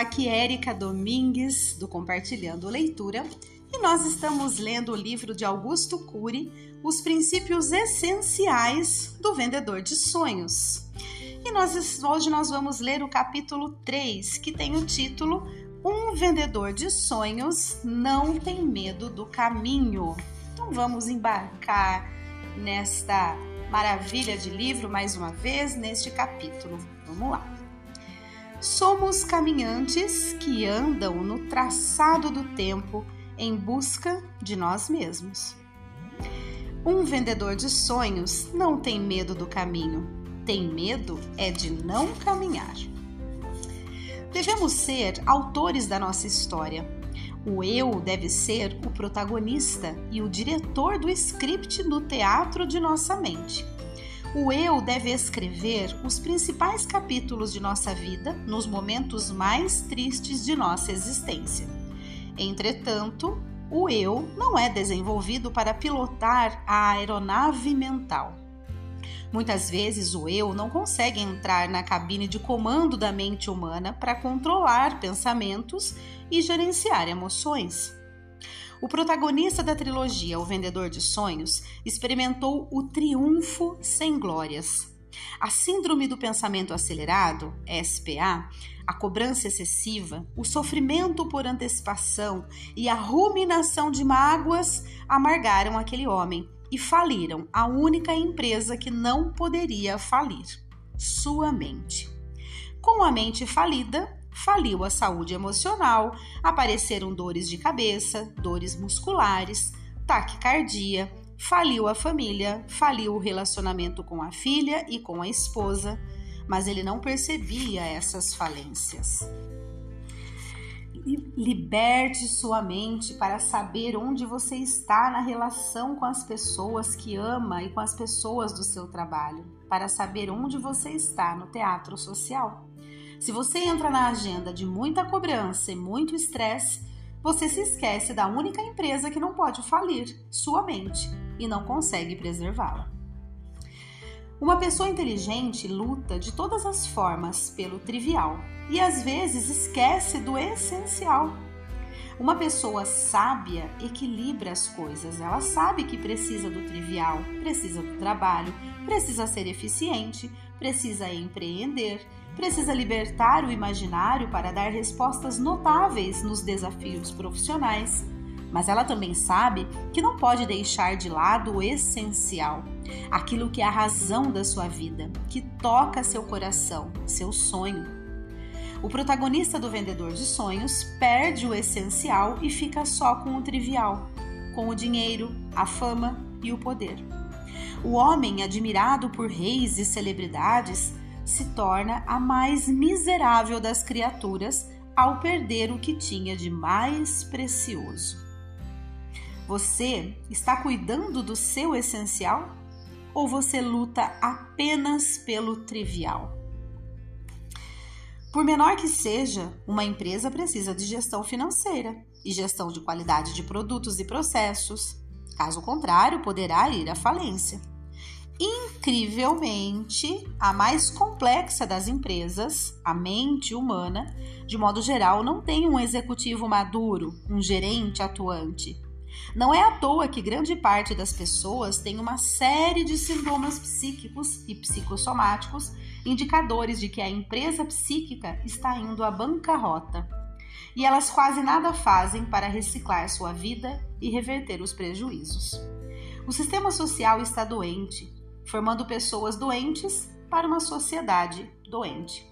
Aqui Érica Domingues do Compartilhando Leitura e nós estamos lendo o livro de Augusto Cury, Os Princípios Essenciais do Vendedor de Sonhos. E nós, hoje nós vamos ler o capítulo 3, que tem o título Um vendedor de sonhos não tem medo do caminho. Então vamos embarcar nesta maravilha de livro mais uma vez neste capítulo. Vamos lá. Somos caminhantes que andam no traçado do tempo em busca de nós mesmos. Um vendedor de sonhos não tem medo do caminho, tem medo é de não caminhar. Devemos ser autores da nossa história. O eu deve ser o protagonista e o diretor do script do teatro de nossa mente. O eu deve escrever os principais capítulos de nossa vida nos momentos mais tristes de nossa existência. Entretanto, o eu não é desenvolvido para pilotar a aeronave mental. Muitas vezes o eu não consegue entrar na cabine de comando da mente humana para controlar pensamentos e gerenciar emoções. O protagonista da trilogia O Vendedor de Sonhos experimentou o triunfo sem glórias. A síndrome do pensamento acelerado, SPA, a cobrança excessiva, o sofrimento por antecipação e a ruminação de mágoas amargaram aquele homem e faliram a única empresa que não poderia falir: sua mente. Com a mente falida, faliu a saúde emocional, apareceram dores de cabeça, dores musculares, taquicardia, faliu a família, faliu o relacionamento com a filha e com a esposa, mas ele não percebia essas falências. Liberte sua mente para saber onde você está na relação com as pessoas que ama e com as pessoas do seu trabalho, para saber onde você está no teatro social. Se você entra na agenda de muita cobrança e muito estresse, você se esquece da única empresa que não pode falir, sua mente, e não consegue preservá-la. Uma pessoa inteligente luta de todas as formas pelo trivial e às vezes esquece do essencial. Uma pessoa sábia equilibra as coisas. Ela sabe que precisa do trivial, precisa do trabalho, precisa ser eficiente, precisa empreender, precisa libertar o imaginário para dar respostas notáveis nos desafios profissionais. Mas ela também sabe que não pode deixar de lado o essencial, aquilo que é a razão da sua vida, que toca seu coração, seu sonho. O protagonista do vendedor de sonhos perde o essencial e fica só com o trivial, com o dinheiro, a fama e o poder. O homem admirado por reis e celebridades se torna a mais miserável das criaturas ao perder o que tinha de mais precioso. Você está cuidando do seu essencial ou você luta apenas pelo trivial? Por menor que seja, uma empresa precisa de gestão financeira e gestão de qualidade de produtos e processos. Caso contrário, poderá ir à falência. Incrivelmente, a mais complexa das empresas, a mente humana, de modo geral, não tem um executivo maduro, um gerente atuante. Não é à toa que grande parte das pessoas tem uma série de sintomas psíquicos e psicossomáticos, indicadores de que a empresa psíquica está indo à bancarrota. E elas quase nada fazem para reciclar sua vida e reverter os prejuízos. O sistema social está doente, formando pessoas doentes para uma sociedade doente.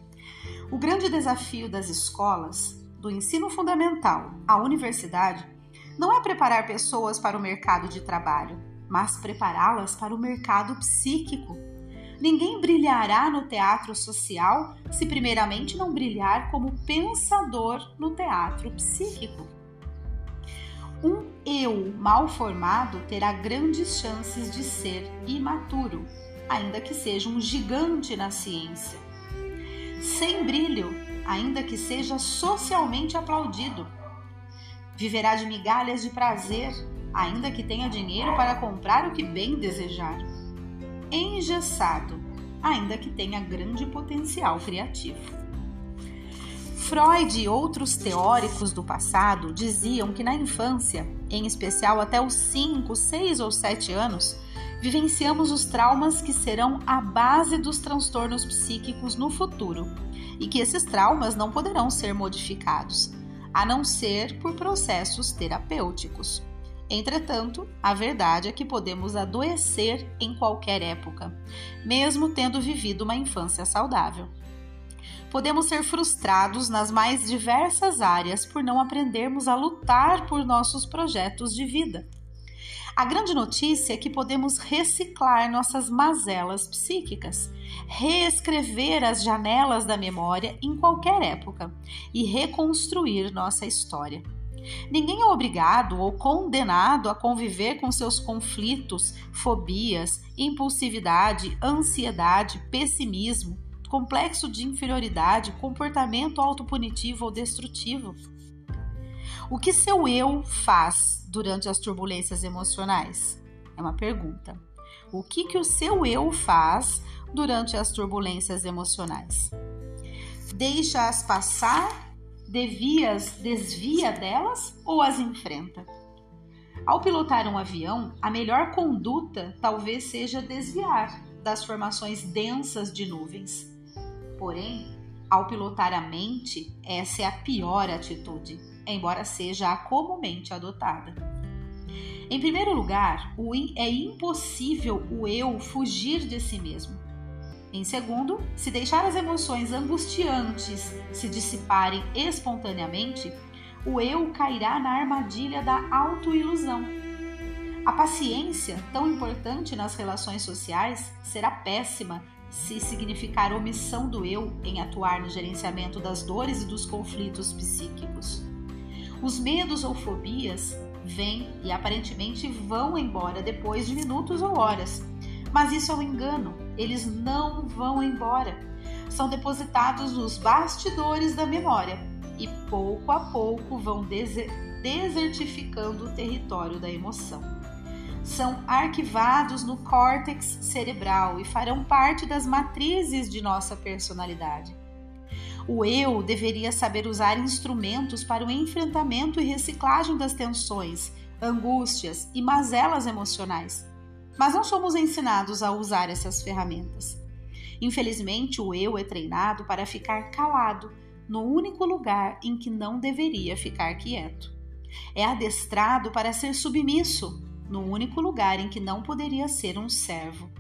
O grande desafio das escolas, do ensino fundamental à universidade, não é preparar pessoas para o mercado de trabalho, mas prepará-las para o mercado psíquico. Ninguém brilhará no teatro social se, primeiramente, não brilhar como pensador no teatro psíquico. Um eu mal formado terá grandes chances de ser imaturo, ainda que seja um gigante na ciência. Sem brilho, ainda que seja socialmente aplaudido. Viverá de migalhas de prazer, ainda que tenha dinheiro para comprar o que bem desejar. Engessado, ainda que tenha grande potencial criativo. Freud e outros teóricos do passado diziam que na infância, em especial até os 5, 6 ou 7 anos, vivenciamos os traumas que serão a base dos transtornos psíquicos no futuro e que esses traumas não poderão ser modificados, a não ser por processos terapêuticos. Entretanto, a verdade é que podemos adoecer em qualquer época, mesmo tendo vivido uma infância saudável. Podemos ser frustrados nas mais diversas áreas por não aprendermos a lutar por nossos projetos de vida. A grande notícia é que podemos reciclar nossas mazelas psíquicas, reescrever as janelas da memória em qualquer época e reconstruir nossa história. Ninguém é obrigado ou condenado a conviver com seus conflitos, fobias, impulsividade, ansiedade, pessimismo, complexo de inferioridade, comportamento autopunitivo ou destrutivo. O que seu eu faz durante as turbulências emocionais? É uma pergunta. O que, que o seu eu faz durante as turbulências emocionais? Deixa-as passar, devias, desvia delas ou as enfrenta? Ao pilotar um avião, a melhor conduta talvez seja desviar das formações densas de nuvens. Porém, ao pilotar a mente, essa é a pior atitude embora seja a comumente adotada. Em primeiro lugar, é impossível o eu fugir de si mesmo. Em segundo, se deixar as emoções angustiantes se dissiparem espontaneamente, o eu cairá na armadilha da autoilusão. A paciência, tão importante nas relações sociais, será péssima se significar omissão do eu em atuar no gerenciamento das dores e dos conflitos psíquicos. Os medos ou fobias vêm e aparentemente vão embora depois de minutos ou horas. Mas isso é um engano, eles não vão embora. São depositados nos bastidores da memória e pouco a pouco vão desertificando o território da emoção. São arquivados no córtex cerebral e farão parte das matrizes de nossa personalidade. O eu deveria saber usar instrumentos para o enfrentamento e reciclagem das tensões, angústias e mazelas emocionais. Mas não somos ensinados a usar essas ferramentas. Infelizmente, o eu é treinado para ficar calado no único lugar em que não deveria ficar quieto. É adestrado para ser submisso no único lugar em que não poderia ser um servo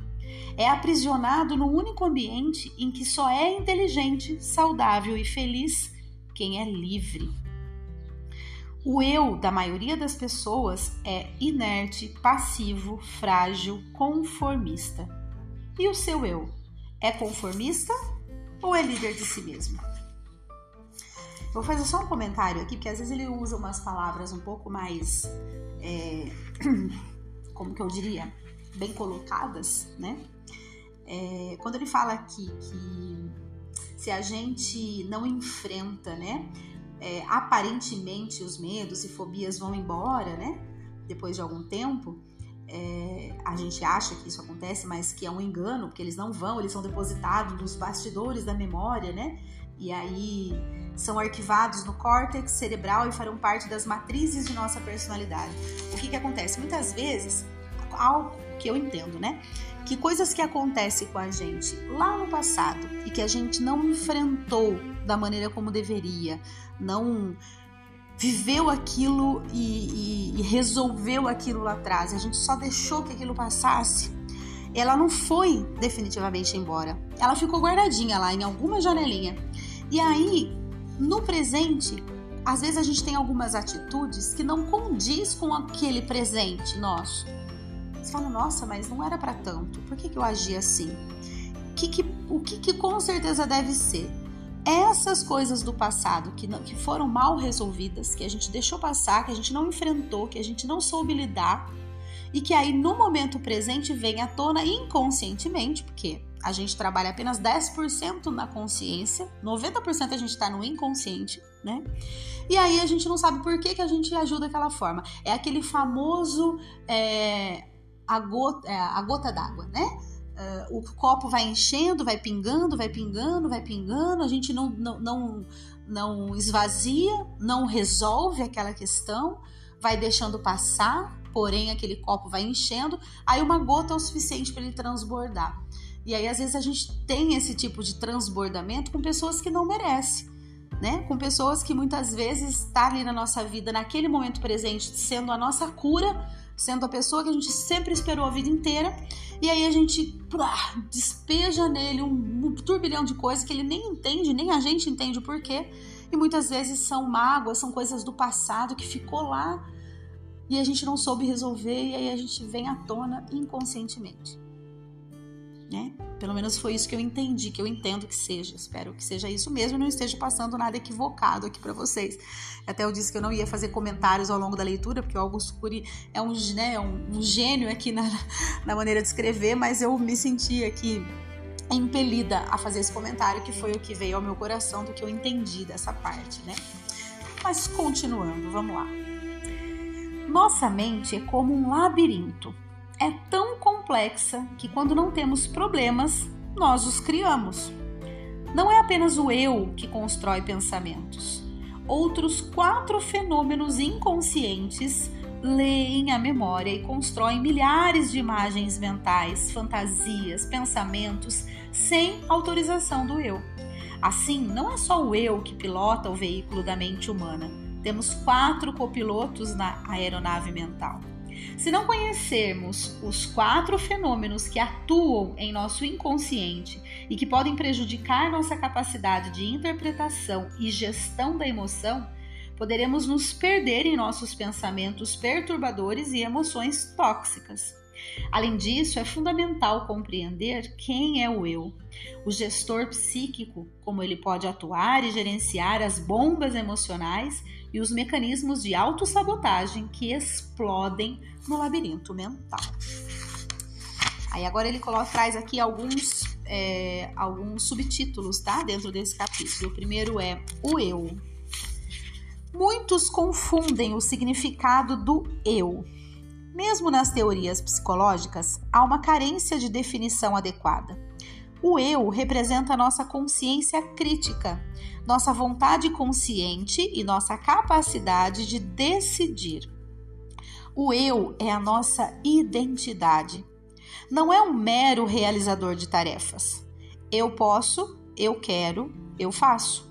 é aprisionado no único ambiente em que só é inteligente, saudável e feliz quem é livre. O eu da maioria das pessoas é inerte, passivo, frágil, conformista. E o seu eu é conformista ou é líder de si mesmo? Vou fazer só um comentário aqui, porque às vezes ele usa umas palavras um pouco mais, é, como que eu diria, bem colocadas, né? É, quando ele fala aqui que se a gente não enfrenta, né, é, aparentemente os medos e fobias vão embora, né, depois de algum tempo, é, a gente acha que isso acontece, mas que é um engano, porque eles não vão, eles são depositados nos bastidores da memória, né, e aí são arquivados no córtex cerebral e farão parte das matrizes de nossa personalidade. O que que acontece? Muitas vezes, algo que eu entendo, né? que coisas que acontecem com a gente lá no passado e que a gente não enfrentou da maneira como deveria, não viveu aquilo e, e, e resolveu aquilo lá atrás, a gente só deixou que aquilo passasse, ela não foi definitivamente embora. Ela ficou guardadinha lá em alguma janelinha. E aí, no presente, às vezes a gente tem algumas atitudes que não condiz com aquele presente nosso. Você fala, nossa, mas não era para tanto. Por que, que eu agi assim? Que que, o que, que com certeza deve ser? Essas coisas do passado que, não, que foram mal resolvidas, que a gente deixou passar, que a gente não enfrentou, que a gente não soube lidar, e que aí no momento presente vem à tona inconscientemente, porque a gente trabalha apenas 10% na consciência, 90% a gente está no inconsciente, né? E aí a gente não sabe por que, que a gente ajuda daquela forma. É aquele famoso é, a gota, é, a gota d'água, né? Uh, o copo vai enchendo, vai pingando, vai pingando, vai pingando, a gente não, não, não, não esvazia, não resolve aquela questão, vai deixando passar, porém aquele copo vai enchendo, aí uma gota é o suficiente para ele transbordar. E aí, às vezes, a gente tem esse tipo de transbordamento com pessoas que não merecem, né? Com pessoas que muitas vezes está ali na nossa vida, naquele momento presente, sendo a nossa cura, sendo a pessoa que a gente sempre esperou a vida inteira, e aí a gente despeja nele um, um turbilhão de coisas que ele nem entende, nem a gente entende o porquê. E muitas vezes são mágoas, são coisas do passado que ficou lá e a gente não soube resolver, e aí a gente vem à tona inconscientemente né? Pelo menos foi isso que eu entendi, que eu entendo que seja. Espero que seja isso mesmo e não esteja passando nada equivocado aqui para vocês. Até eu disse que eu não ia fazer comentários ao longo da leitura, porque o Augusto Cury é um, né, um, um gênio aqui na, na maneira de escrever, mas eu me senti aqui impelida a fazer esse comentário, que foi o que veio ao meu coração do que eu entendi dessa parte, né? Mas continuando, vamos lá. Nossa mente é como um labirinto é tão complexa que, quando não temos problemas, nós os criamos. Não é apenas o eu que constrói pensamentos. Outros quatro fenômenos inconscientes leem a memória e constroem milhares de imagens mentais, fantasias, pensamentos sem autorização do eu. Assim, não é só o eu que pilota o veículo da mente humana. Temos quatro copilotos na aeronave mental. Se não conhecermos os quatro fenômenos que atuam em nosso inconsciente e que podem prejudicar nossa capacidade de interpretação e gestão da emoção, poderemos nos perder em nossos pensamentos perturbadores e emoções tóxicas. Além disso, é fundamental compreender quem é o eu, o gestor psíquico, como ele pode atuar e gerenciar as bombas emocionais e os mecanismos de autossabotagem que explodem no labirinto mental. Aí agora ele coloca, traz aqui alguns, é, alguns subtítulos, tá? Dentro desse capítulo. O primeiro é o eu. Muitos confundem o significado do eu. Mesmo nas teorias psicológicas, há uma carência de definição adequada. O eu representa nossa consciência crítica, nossa vontade consciente e nossa capacidade de decidir. O eu é a nossa identidade. Não é um mero realizador de tarefas. Eu posso, eu quero, eu faço.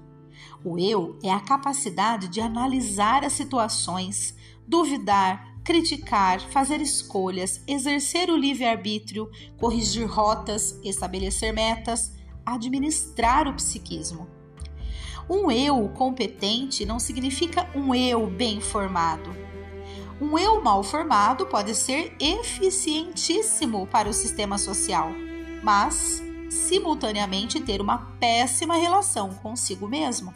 O eu é a capacidade de analisar as situações, duvidar, criticar, fazer escolhas, exercer o livre-arbítrio, corrigir rotas, estabelecer metas, administrar o psiquismo. Um eu competente não significa um eu bem formado. Um eu mal formado pode ser eficientíssimo para o sistema social, mas simultaneamente ter uma péssima relação consigo mesmo.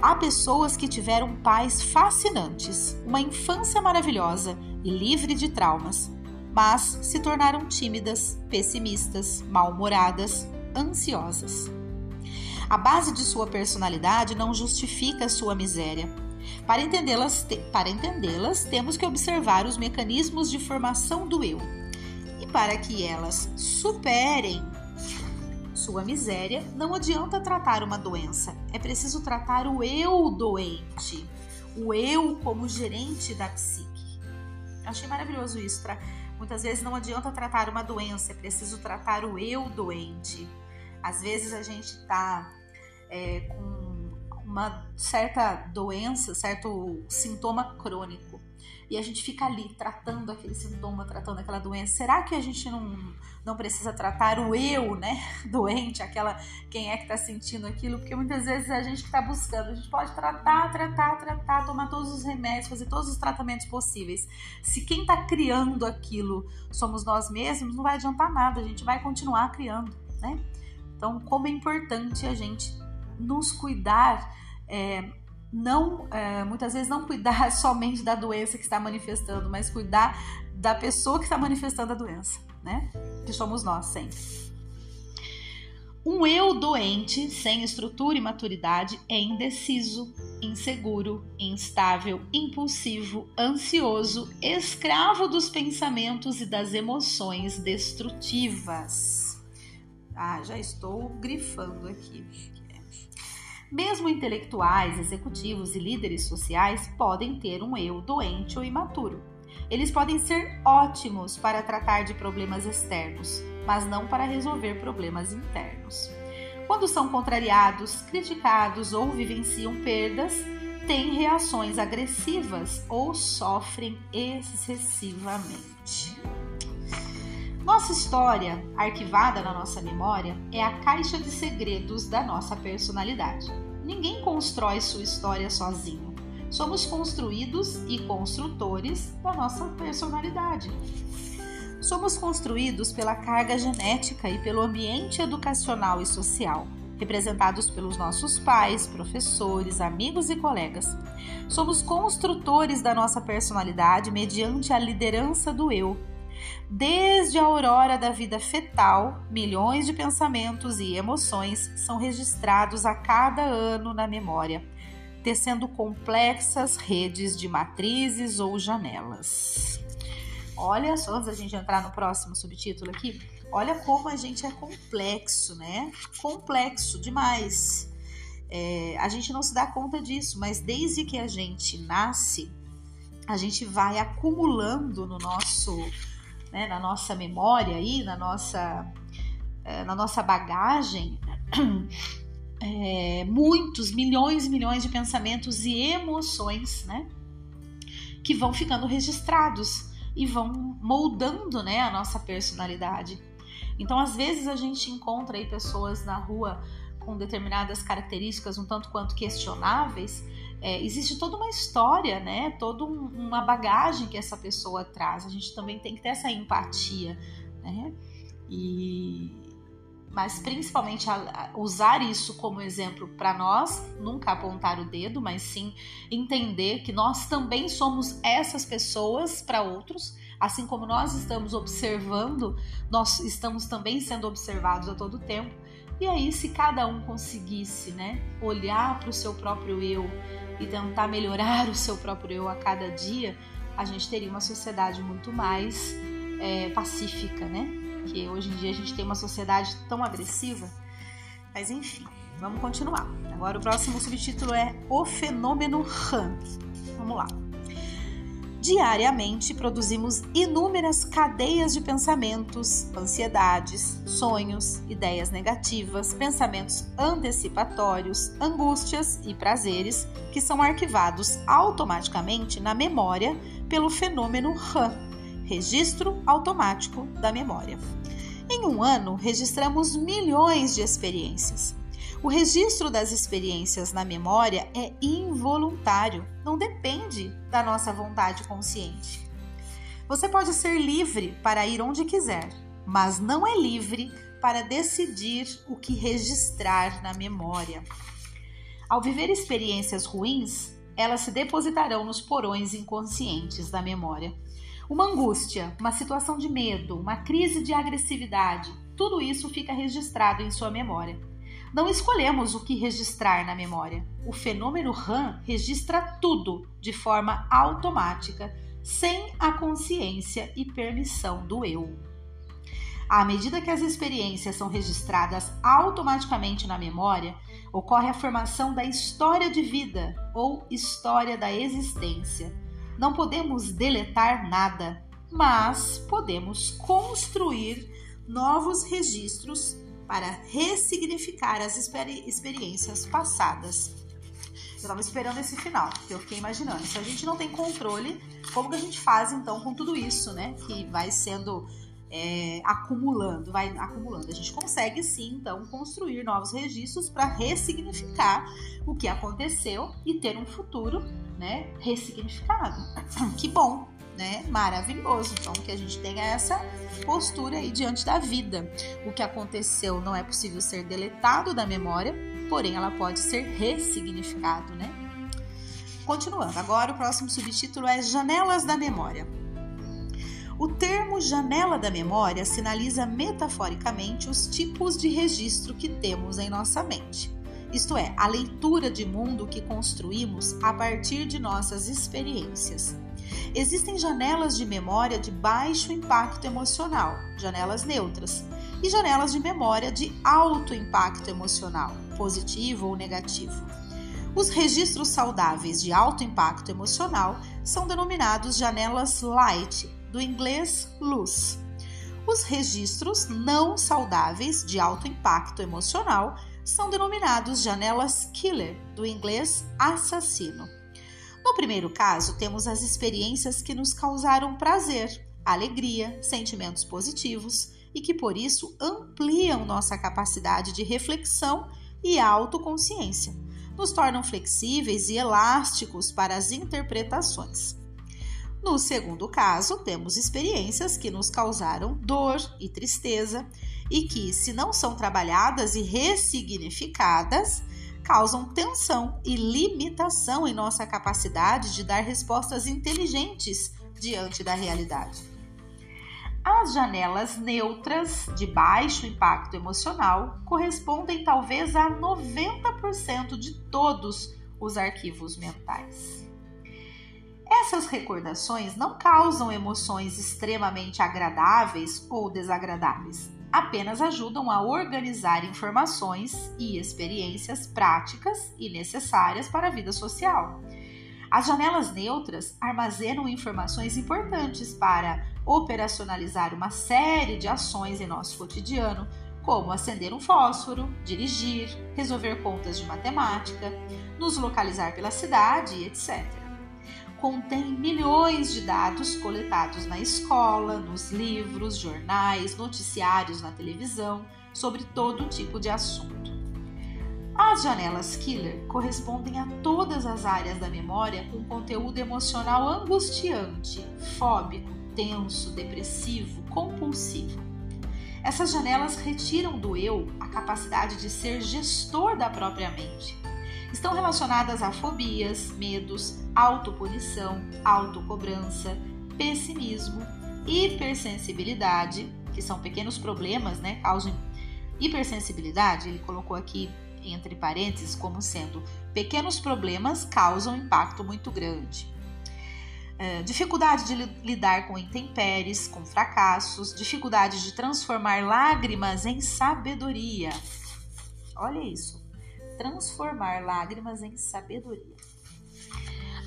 Há pessoas que tiveram pais fascinantes, uma infância maravilhosa e livre de traumas, mas se tornaram tímidas, pessimistas, mal-humoradas, ansiosas. A base de sua personalidade não justifica sua miséria. Para entendê-las, para entendê-las, temos que observar os mecanismos de formação do eu. E para que elas superem sua miséria, não adianta tratar uma doença, é preciso tratar o eu doente, o eu como gerente da psique. Eu achei maravilhoso isso. Muitas vezes não adianta tratar uma doença, é preciso tratar o eu doente. Às vezes a gente está é, com uma certa doença, certo sintoma crônico e a gente fica ali tratando aquele sintoma, tratando aquela doença. Será que a gente não, não precisa tratar o eu, né, doente, aquela quem é que está sentindo aquilo? Porque muitas vezes é a gente que está buscando, a gente pode tratar, tratar, tratar, tomar todos os remédios, fazer todos os tratamentos possíveis. Se quem está criando aquilo somos nós mesmos, não vai adiantar nada, a gente vai continuar criando, né? Então, como é importante a gente nos cuidar. É, não é, muitas vezes não cuidar somente da doença que está manifestando, mas cuidar da pessoa que está manifestando a doença, né? Que somos nós sempre. Um eu doente, sem estrutura e maturidade, é indeciso, inseguro, instável, impulsivo, ansioso, escravo dos pensamentos e das emoções destrutivas. Ah, já estou grifando aqui. Mesmo intelectuais, executivos e líderes sociais podem ter um eu doente ou imaturo. Eles podem ser ótimos para tratar de problemas externos, mas não para resolver problemas internos. Quando são contrariados, criticados ou vivenciam perdas, têm reações agressivas ou sofrem excessivamente. Nossa história, arquivada na nossa memória, é a caixa de segredos da nossa personalidade. Ninguém constrói sua história sozinho. Somos construídos e construtores da nossa personalidade. Somos construídos pela carga genética e pelo ambiente educacional e social, representados pelos nossos pais, professores, amigos e colegas. Somos construtores da nossa personalidade mediante a liderança do eu. Desde a aurora da vida fetal, milhões de pensamentos e emoções são registrados a cada ano na memória, tecendo complexas redes de matrizes ou janelas. Olha só, antes da gente entrar no próximo subtítulo aqui, olha como a gente é complexo, né? Complexo demais. É, a gente não se dá conta disso, mas desde que a gente nasce, a gente vai acumulando no nosso, né, na nossa memória aí, na nossa, é, na nossa bagagem, é, muitos, milhões e milhões de pensamentos e emoções, né? Que vão ficando registrados e vão moldando né, a nossa personalidade. Então, às vezes, a gente encontra aí pessoas na rua com determinadas características um tanto quanto questionáveis. É, existe toda uma história, né? Toda um, uma bagagem que essa pessoa traz. A gente também tem que ter essa empatia, né? E mas principalmente usar isso como exemplo para nós, nunca apontar o dedo, mas sim entender que nós também somos essas pessoas para outros, assim como nós estamos observando, nós estamos também sendo observados a todo tempo. E aí, se cada um conseguisse, né, olhar para o seu próprio eu e tentar melhorar o seu próprio eu a cada dia, a gente teria uma sociedade muito mais é, pacífica, né? que hoje em dia a gente tem uma sociedade tão agressiva. Mas enfim, vamos continuar. Agora o próximo subtítulo é O Fenômeno Han. Vamos lá. Diariamente produzimos inúmeras cadeias de pensamentos, ansiedades, sonhos, ideias negativas, pensamentos antecipatórios, angústias e prazeres que são arquivados automaticamente na memória pelo fenômeno RAM, registro automático da memória. Em um ano, registramos milhões de experiências. O registro das experiências na memória é involuntário, não depende da nossa vontade consciente. Você pode ser livre para ir onde quiser, mas não é livre para decidir o que registrar na memória. Ao viver experiências ruins, elas se depositarão nos porões inconscientes da memória uma angústia, uma situação de medo, uma crise de agressividade, tudo isso fica registrado em sua memória. Não escolhemos o que registrar na memória. O fenômeno RAM registra tudo de forma automática, sem a consciência e permissão do eu. À medida que as experiências são registradas automaticamente na memória, ocorre a formação da história de vida ou história da existência não podemos deletar nada, mas podemos construir novos registros para ressignificar as experi experiências passadas. Eu estava esperando esse final, porque eu fiquei imaginando. Se a gente não tem controle, como que a gente faz então com tudo isso, né? Que vai sendo é, acumulando, vai acumulando. A gente consegue sim, então, construir novos registros para ressignificar o que aconteceu e ter um futuro, né, ressignificado. Que bom, né? Maravilhoso. Então, que a gente tenha essa postura aí diante da vida. O que aconteceu não é possível ser deletado da memória, porém ela pode ser ressignificado, né? Continuando, agora o próximo subtítulo é Janelas da Memória. O termo janela da memória sinaliza metaforicamente os tipos de registro que temos em nossa mente, isto é, a leitura de mundo que construímos a partir de nossas experiências. Existem janelas de memória de baixo impacto emocional, janelas neutras, e janelas de memória de alto impacto emocional, positivo ou negativo. Os registros saudáveis de alto impacto emocional são denominados janelas light, do inglês luz. Os registros não saudáveis de alto impacto emocional são denominados janelas killer, do inglês assassino. No primeiro caso, temos as experiências que nos causaram prazer, alegria, sentimentos positivos e que por isso ampliam nossa capacidade de reflexão e autoconsciência, nos tornam flexíveis e elásticos para as interpretações. No segundo caso, temos experiências que nos causaram dor e tristeza e que, se não são trabalhadas e ressignificadas, causam tensão e limitação em nossa capacidade de dar respostas inteligentes diante da realidade. As janelas neutras de baixo impacto emocional correspondem talvez a 90% de todos os arquivos mentais. Essas recordações não causam emoções extremamente agradáveis ou desagradáveis, apenas ajudam a organizar informações e experiências práticas e necessárias para a vida social. As janelas neutras armazenam informações importantes para operacionalizar uma série de ações em nosso cotidiano, como acender um fósforo, dirigir, resolver contas de matemática, nos localizar pela cidade, etc contém milhões de dados coletados na escola, nos livros, jornais, noticiários na televisão sobre todo tipo de assunto. As janelas killer correspondem a todas as áreas da memória com conteúdo emocional angustiante, fóbico, tenso, depressivo, compulsivo. Essas janelas retiram do eu a capacidade de ser gestor da própria mente estão relacionadas a fobias, medos, autopunição, autocobrança, pessimismo, hipersensibilidade, que são pequenos problemas, né? Causam hipersensibilidade, ele colocou aqui entre parênteses como sendo pequenos problemas causam impacto muito grande. É, dificuldade de lidar com intempéries, com fracassos, dificuldade de transformar lágrimas em sabedoria. Olha isso transformar lágrimas em sabedoria.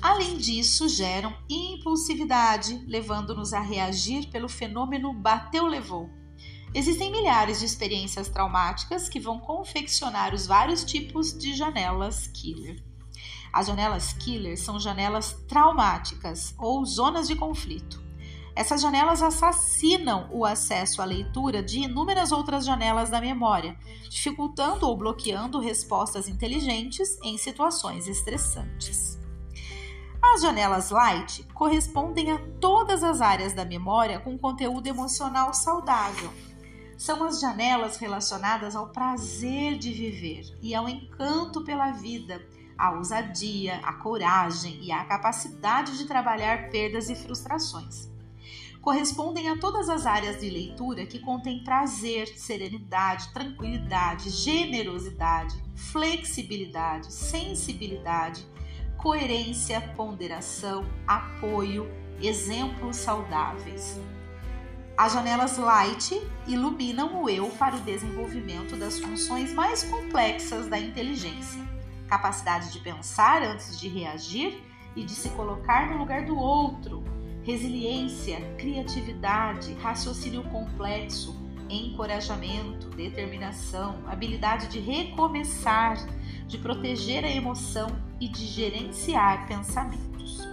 Além disso, geram impulsividade, levando-nos a reagir pelo fenômeno bateu-levou. Existem milhares de experiências traumáticas que vão confeccionar os vários tipos de janelas killer. As janelas killer são janelas traumáticas ou zonas de conflito. Essas janelas assassinam o acesso à leitura de inúmeras outras janelas da memória, dificultando ou bloqueando respostas inteligentes em situações estressantes. As janelas light correspondem a todas as áreas da memória com conteúdo emocional saudável. São as janelas relacionadas ao prazer de viver e ao encanto pela vida, à ousadia, à coragem e à capacidade de trabalhar perdas e frustrações correspondem a todas as áreas de leitura que contêm prazer, serenidade, tranquilidade, generosidade, flexibilidade, sensibilidade, coerência, ponderação, apoio, exemplos saudáveis. As janelas light iluminam o eu para o desenvolvimento das funções mais complexas da inteligência, capacidade de pensar antes de reagir e de se colocar no lugar do outro, resiliência, criatividade, raciocínio complexo, encorajamento, determinação, habilidade de recomeçar, de proteger a emoção e de gerenciar pensamentos.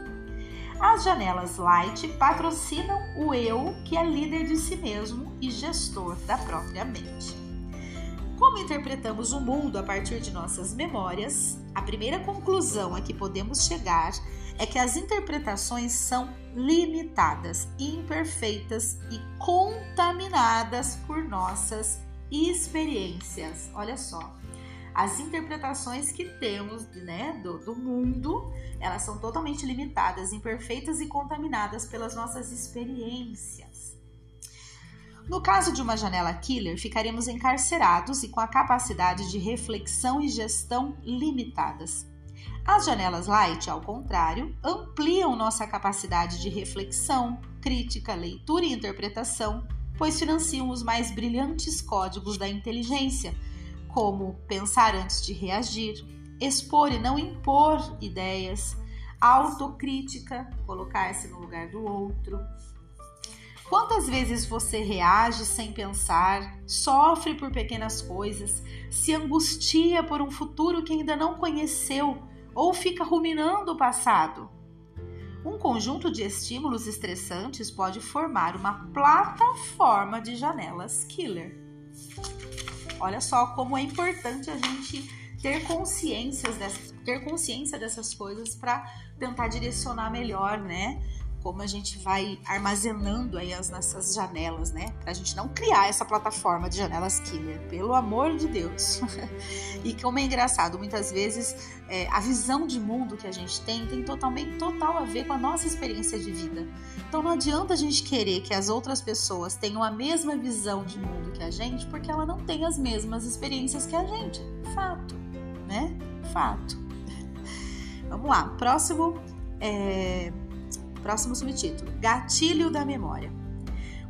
As janelas light patrocinam o eu que é líder de si mesmo e gestor da própria mente. Como interpretamos o mundo a partir de nossas memórias, a primeira conclusão a que podemos chegar é que as interpretações são limitadas, imperfeitas e contaminadas por nossas experiências. Olha só. as interpretações que temos né, do, do mundo, elas são totalmente limitadas, imperfeitas e contaminadas pelas nossas experiências. No caso de uma janela killer, ficaremos encarcerados e com a capacidade de reflexão e gestão limitadas. As janelas light, ao contrário, ampliam nossa capacidade de reflexão, crítica, leitura e interpretação, pois financiam os mais brilhantes códigos da inteligência, como pensar antes de reagir, expor e não impor ideias, autocrítica, colocar-se no lugar do outro. Quantas vezes você reage sem pensar, sofre por pequenas coisas, se angustia por um futuro que ainda não conheceu? Ou fica ruminando o passado. Um conjunto de estímulos estressantes pode formar uma plataforma de janelas killer. Olha só como é importante a gente ter, consciências ter consciência dessas coisas para tentar direcionar melhor, né? Como a gente vai armazenando aí as nossas janelas, né? Pra gente não criar essa plataforma de janelas killer, pelo amor de Deus. e como é engraçado, muitas vezes é, a visão de mundo que a gente tem tem totalmente total a ver com a nossa experiência de vida. Então não adianta a gente querer que as outras pessoas tenham a mesma visão de mundo que a gente, porque ela não tem as mesmas experiências que a gente. Fato, né? Fato. Vamos lá, próximo. É Próximo subtítulo: Gatilho da memória.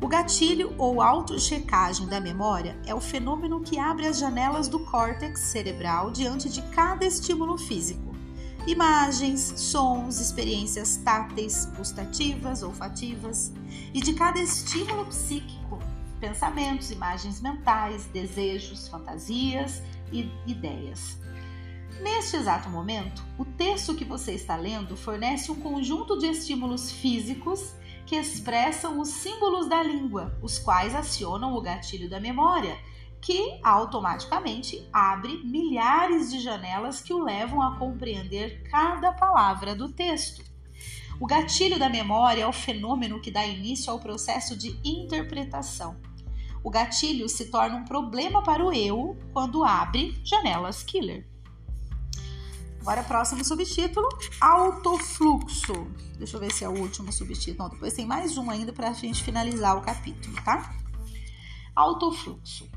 O gatilho ou autochecagem da memória é o fenômeno que abre as janelas do córtex cerebral diante de cada estímulo físico. Imagens, sons, experiências táteis, gustativas, olfativas, e de cada estímulo psíquico, pensamentos, imagens mentais, desejos, fantasias e ideias. Neste exato momento, o texto que você está lendo fornece um conjunto de estímulos físicos que expressam os símbolos da língua, os quais acionam o gatilho da memória, que automaticamente abre milhares de janelas que o levam a compreender cada palavra do texto. O gatilho da memória é o fenômeno que dá início ao processo de interpretação. O gatilho se torna um problema para o eu quando abre janelas killer. Agora, próximo subtítulo: autofluxo. Deixa eu ver se é o último subtítulo. Não, depois tem mais um ainda para a gente finalizar o capítulo, tá? Autofluxo.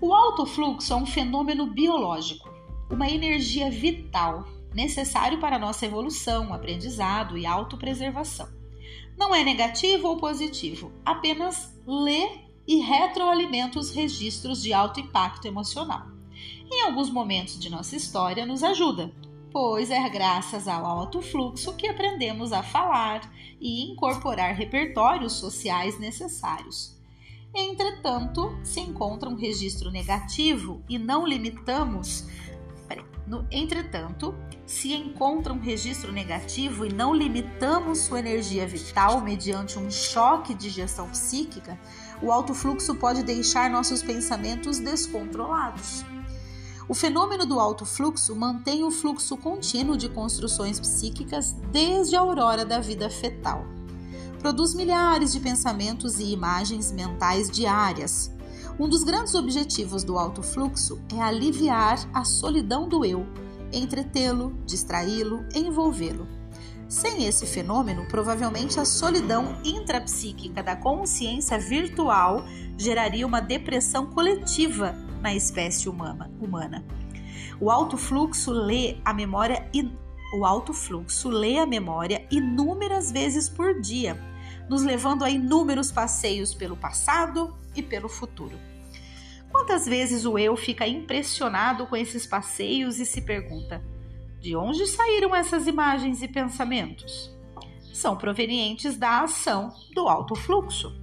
O autofluxo é um fenômeno biológico, uma energia vital necessário para nossa evolução, aprendizado e autopreservação. Não é negativo ou positivo, apenas lê e retroalimenta os registros de alto impacto emocional. Em alguns momentos de nossa história, nos ajuda, pois é graças ao alto fluxo que aprendemos a falar e incorporar repertórios sociais necessários. Entretanto, se encontra um registro negativo e não limitamos. No, entretanto, se encontra um registro negativo e não limitamos sua energia vital mediante um choque de gestão psíquica, o alto fluxo pode deixar nossos pensamentos descontrolados. O fenômeno do alto fluxo mantém o fluxo contínuo de construções psíquicas desde a aurora da vida fetal. Produz milhares de pensamentos e imagens mentais diárias. Um dos grandes objetivos do alto fluxo é aliviar a solidão do eu, entretê-lo, distraí-lo, envolvê-lo. Sem esse fenômeno, provavelmente a solidão intrapsíquica da consciência virtual geraria uma depressão coletiva na espécie humana. O alto fluxo lê a memória o alto fluxo lê a memória inúmeras vezes por dia, nos levando a inúmeros passeios pelo passado e pelo futuro. Quantas vezes o eu fica impressionado com esses passeios e se pergunta: de onde saíram essas imagens e pensamentos? São provenientes da ação do alto fluxo.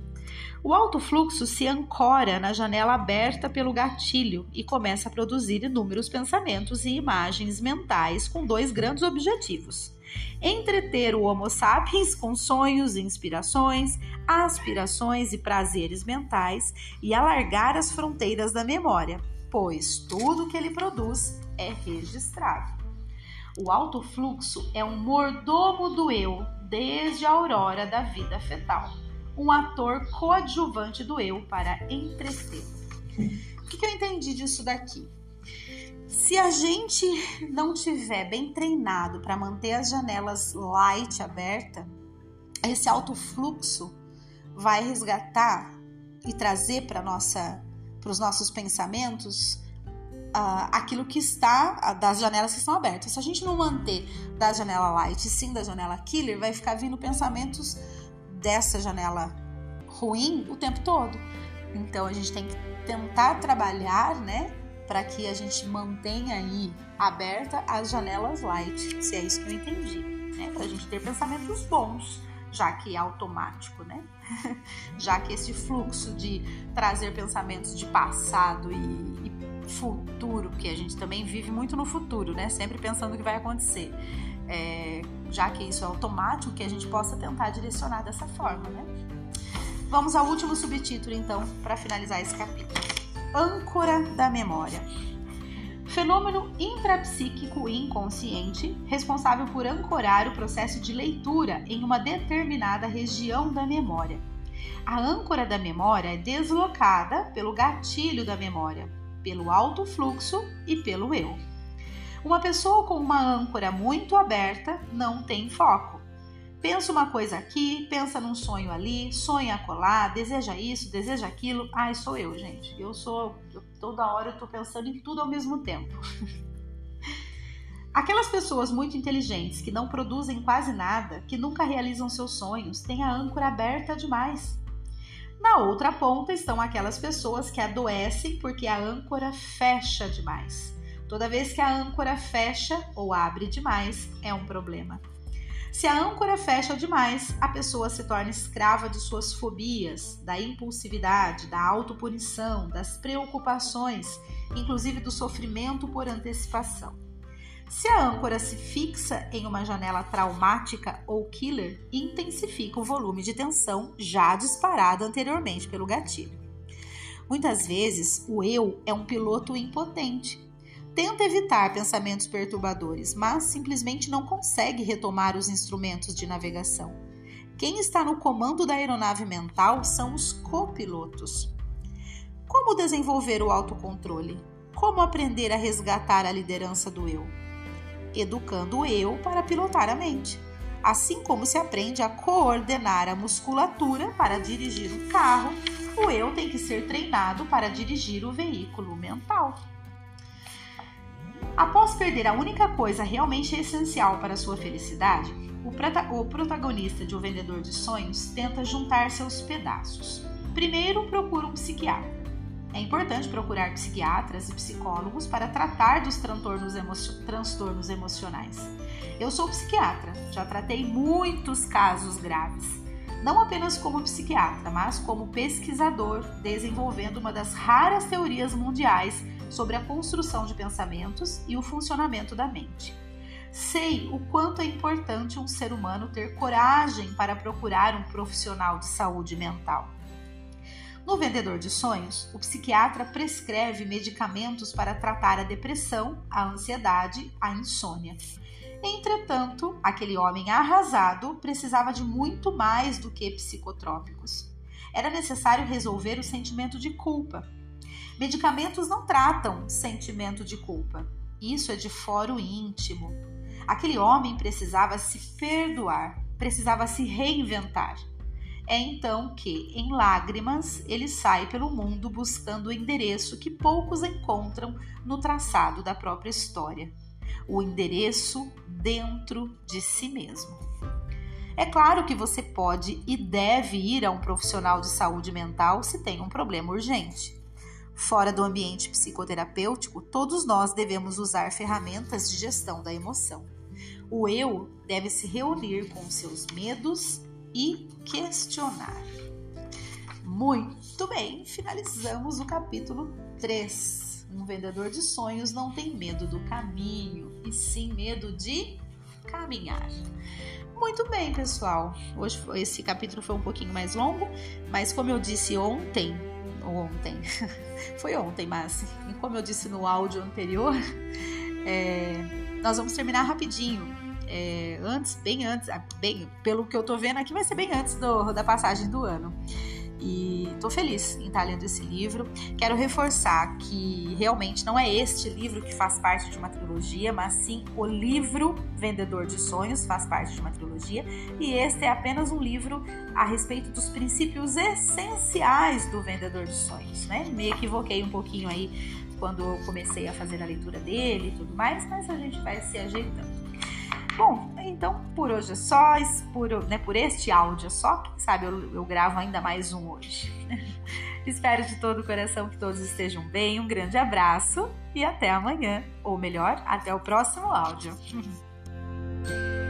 O alto fluxo se ancora na janela aberta pelo gatilho e começa a produzir inúmeros pensamentos e imagens mentais com dois grandes objetivos: entreter o Homo sapiens com sonhos, inspirações, aspirações e prazeres mentais e alargar as fronteiras da memória, pois tudo que ele produz é registrado. O alto fluxo é um mordomo do eu desde a aurora da vida fetal um ator coadjuvante do eu para entreter. O que, que eu entendi disso daqui? Se a gente não tiver bem treinado para manter as janelas light aberta, esse alto fluxo vai resgatar e trazer para nossa para os nossos pensamentos uh, aquilo que está uh, das janelas que estão abertas. Se a gente não manter da janela light, sim da janela killer, vai ficar vindo pensamentos dessa janela ruim o tempo todo. Então a gente tem que tentar trabalhar, né, para que a gente mantenha aí aberta as janelas light, se é isso que eu entendi, né, para a gente ter pensamentos bons, já que é automático, né? já que esse fluxo de trazer pensamentos de passado e, e futuro, que a gente também vive muito no futuro, né? Sempre pensando o que vai acontecer. É, já que isso é automático, que a gente possa tentar direcionar dessa forma, né? Vamos ao último subtítulo, então, para finalizar esse capítulo: Âncora da Memória. Fenômeno intrapsíquico inconsciente responsável por ancorar o processo de leitura em uma determinada região da memória. A âncora da memória é deslocada pelo gatilho da memória, pelo alto fluxo e pelo eu. Uma pessoa com uma âncora muito aberta não tem foco Pensa uma coisa aqui, pensa num sonho ali, sonha colar, deseja isso, deseja aquilo. Ai, sou eu, gente. Eu sou. Eu, toda hora eu tô pensando em tudo ao mesmo tempo. Aquelas pessoas muito inteligentes que não produzem quase nada, que nunca realizam seus sonhos, têm a âncora aberta demais. Na outra ponta estão aquelas pessoas que adoecem porque a âncora fecha demais. Toda vez que a âncora fecha ou abre demais, é um problema. Se a âncora fecha demais, a pessoa se torna escrava de suas fobias, da impulsividade, da autopunição, das preocupações, inclusive do sofrimento por antecipação. Se a âncora se fixa em uma janela traumática ou killer, intensifica o volume de tensão já disparado anteriormente pelo gatilho. Muitas vezes, o eu é um piloto impotente tenta evitar pensamentos perturbadores, mas simplesmente não consegue retomar os instrumentos de navegação. Quem está no comando da aeronave mental são os copilotos. Como desenvolver o autocontrole? Como aprender a resgatar a liderança do eu? Educando o eu para pilotar a mente. Assim como se aprende a coordenar a musculatura para dirigir o carro, o eu tem que ser treinado para dirigir o veículo mental. Após perder a única coisa realmente essencial para sua felicidade, o, protagonista de O Vendedor de Sonhos tenta juntar seus pedaços. Primeiro, procura um psiquiatra. É importante procurar psiquiatras e psicólogos para tratar dos transtornos, emo transtornos emocionais. Eu sou psiquiatra, já tratei muitos casos graves, não apenas como psiquiatra, mas como pesquisador, desenvolvendo uma das raras teorias mundiais sobre a construção de pensamentos e o funcionamento da mente. Sei o quanto é importante um ser humano ter coragem para procurar um profissional de saúde mental. No Vendedor de Sonhos, o psiquiatra prescreve medicamentos para tratar a depressão, a ansiedade, a insônia. Entretanto, aquele homem arrasado precisava de muito mais do que psicotrópicos. Era necessário resolver o sentimento de culpa, Medicamentos não tratam sentimento de culpa. Isso é de foro íntimo. Aquele homem precisava se perdoar, precisava se reinventar. É então que, em lágrimas, ele sai pelo mundo buscando o endereço que poucos encontram no traçado da própria história o endereço dentro de si mesmo. É claro que você pode e deve ir a um profissional de saúde mental se tem um problema urgente. Fora do ambiente psicoterapêutico, todos nós devemos usar ferramentas de gestão da emoção. O eu deve se reunir com seus medos e questionar. Muito bem, finalizamos o capítulo 3. Um vendedor de sonhos não tem medo do caminho, e sim medo de caminhar. Muito bem, pessoal. Hoje esse capítulo foi um pouquinho mais longo, mas como eu disse ontem, ontem, foi ontem, mas como eu disse no áudio anterior, é, nós vamos terminar rapidinho. É, antes, bem antes, ah, bem, pelo que eu tô vendo aqui, vai ser bem antes do, da passagem do ano. E tô feliz em estar lendo esse livro. Quero reforçar que realmente não é este livro que faz parte de uma trilogia, mas sim o livro Vendedor de Sonhos faz parte de uma trilogia. E este é apenas um livro a respeito dos princípios essenciais do Vendedor de Sonhos, né? Me equivoquei um pouquinho aí quando eu comecei a fazer a leitura dele e tudo mais, mas a gente vai se ajeitando. Bom, então por hoje é só, por, né, por este áudio é só, quem sabe eu, eu gravo ainda mais um hoje. Espero de todo o coração que todos estejam bem, um grande abraço e até amanhã, ou melhor, até o próximo áudio.